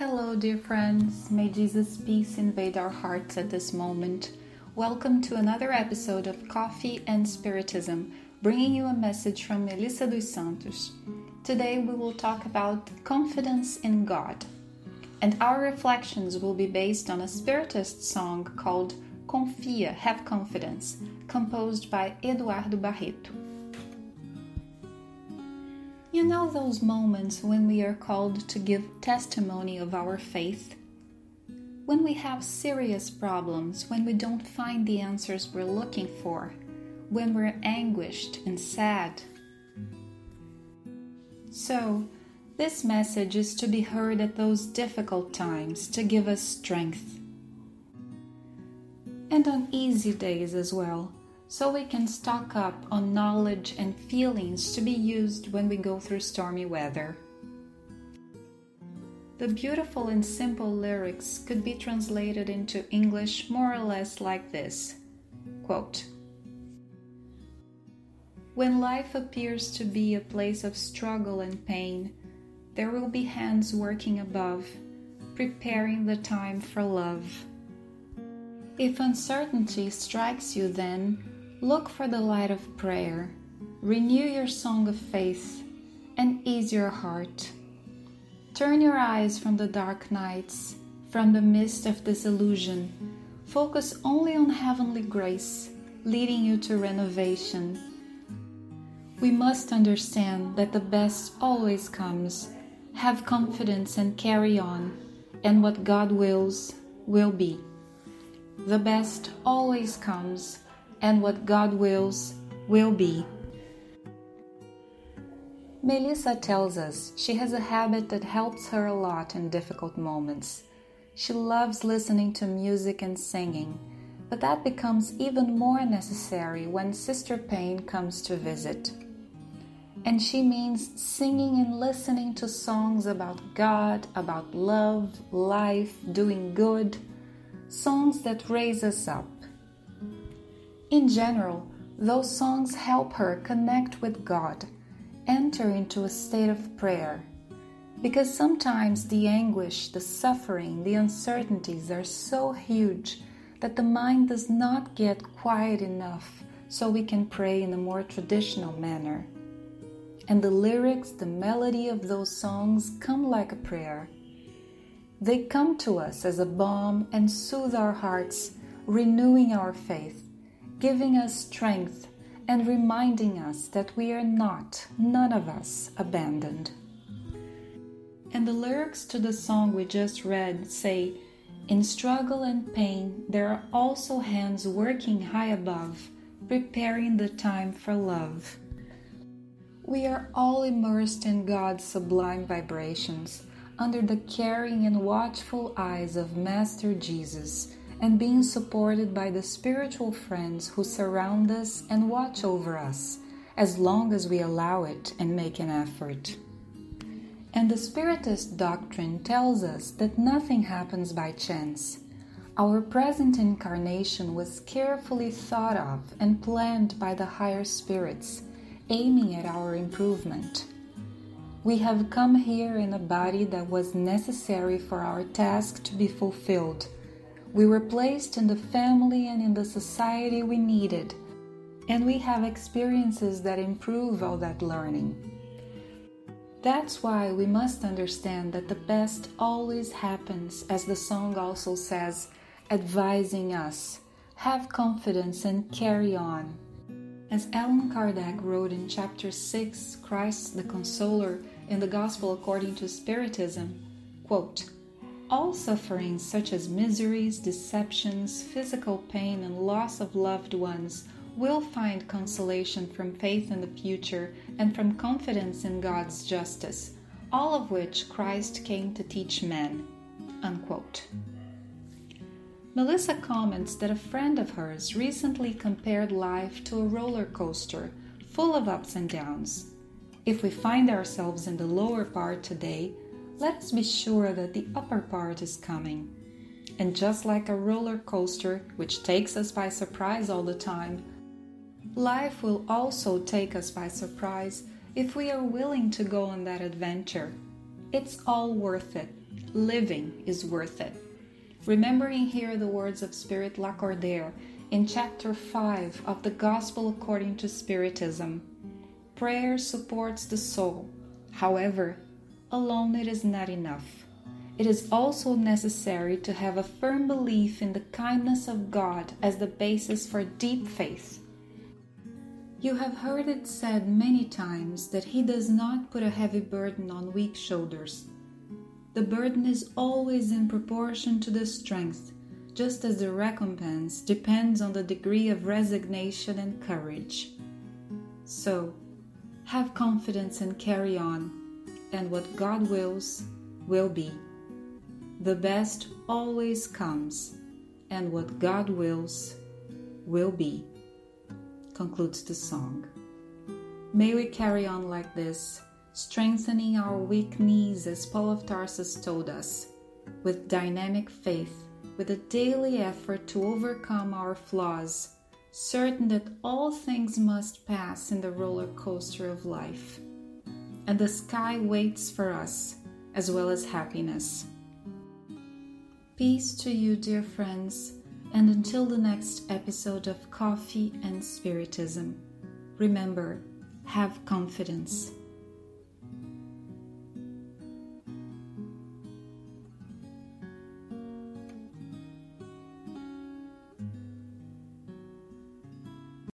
Hello, dear friends. May Jesus' peace invade our hearts at this moment. Welcome to another episode of Coffee and Spiritism, bringing you a message from Melissa dos Santos. Today we will talk about confidence in God, and our reflections will be based on a Spiritist song called Confia, Have Confidence, composed by Eduardo Barreto. You know those moments when we are called to give testimony of our faith? When we have serious problems, when we don't find the answers we're looking for, when we're anguished and sad. So, this message is to be heard at those difficult times to give us strength. And on easy days as well so we can stock up on knowledge and feelings to be used when we go through stormy weather. The beautiful and simple lyrics could be translated into English more or less like this quote, When life appears to be a place of struggle and pain, there will be hands working above, preparing the time for love. If uncertainty strikes you, then Look for the light of prayer, renew your song of faith, and ease your heart. Turn your eyes from the dark nights, from the mist of disillusion. Focus only on heavenly grace, leading you to renovation. We must understand that the best always comes. Have confidence and carry on, and what God wills will be. The best always comes and what God wills will be. Melissa tells us she has a habit that helps her a lot in difficult moments. She loves listening to music and singing, but that becomes even more necessary when Sister Pain comes to visit. And she means singing and listening to songs about God, about love, life, doing good, songs that raise us up in general, those songs help her connect with God, enter into a state of prayer. Because sometimes the anguish, the suffering, the uncertainties are so huge that the mind does not get quiet enough so we can pray in a more traditional manner. And the lyrics, the melody of those songs come like a prayer. They come to us as a balm and soothe our hearts, renewing our faith giving us strength and reminding us that we are not, none of us, abandoned. And the lyrics to the song we just read say, In struggle and pain, there are also hands working high above, preparing the time for love. We are all immersed in God's sublime vibrations, under the caring and watchful eyes of Master Jesus and being supported by the spiritual friends who surround us and watch over us, as long as we allow it and make an effort. And the Spiritist doctrine tells us that nothing happens by chance. Our present incarnation was carefully thought of and planned by the higher spirits, aiming at our improvement. We have come here in a body that was necessary for our task to be fulfilled we were placed in the family and in the society we needed, and we have experiences that improve all that learning. That's why we must understand that the best always happens, as the song also says, advising us have confidence and carry on. As Allan Kardec wrote in chapter 6, Christ the Consoler, in the Gospel according to Spiritism, quote, all sufferings, such as miseries, deceptions, physical pain, and loss of loved ones, will find consolation from faith in the future and from confidence in God's justice, all of which Christ came to teach men. Unquote. Melissa comments that a friend of hers recently compared life to a roller coaster full of ups and downs. If we find ourselves in the lower part today, let us be sure that the upper part is coming. And just like a roller coaster, which takes us by surprise all the time, life will also take us by surprise if we are willing to go on that adventure. It's all worth it Living is worth it. Remembering here the words of Spirit Lacordaire in chapter 5 of the Gospel according to Spiritism. Prayer supports the soul. However, alone it is not enough. It is also necessary to have a firm belief in the kindness of God as the basis for deep faith. You have heard it said many times that He does not put a heavy burden on weak shoulders. The burden is always in proportion to the strength, just as the recompense depends on the degree of resignation and courage. So, have confidence and carry on, and what God wills, will be. The best always comes, and what God wills, will be concludes the song. May we carry on like this, strengthening our weak knees as Paul of Tarsus told us, with dynamic faith, with a daily effort to overcome our flaws, certain that all things must pass in the roller coaster of life. And the sky waits for us, as well as happiness. Peace to you, dear friends and until the next episode of Coffee and Spiritism, remember have confidence.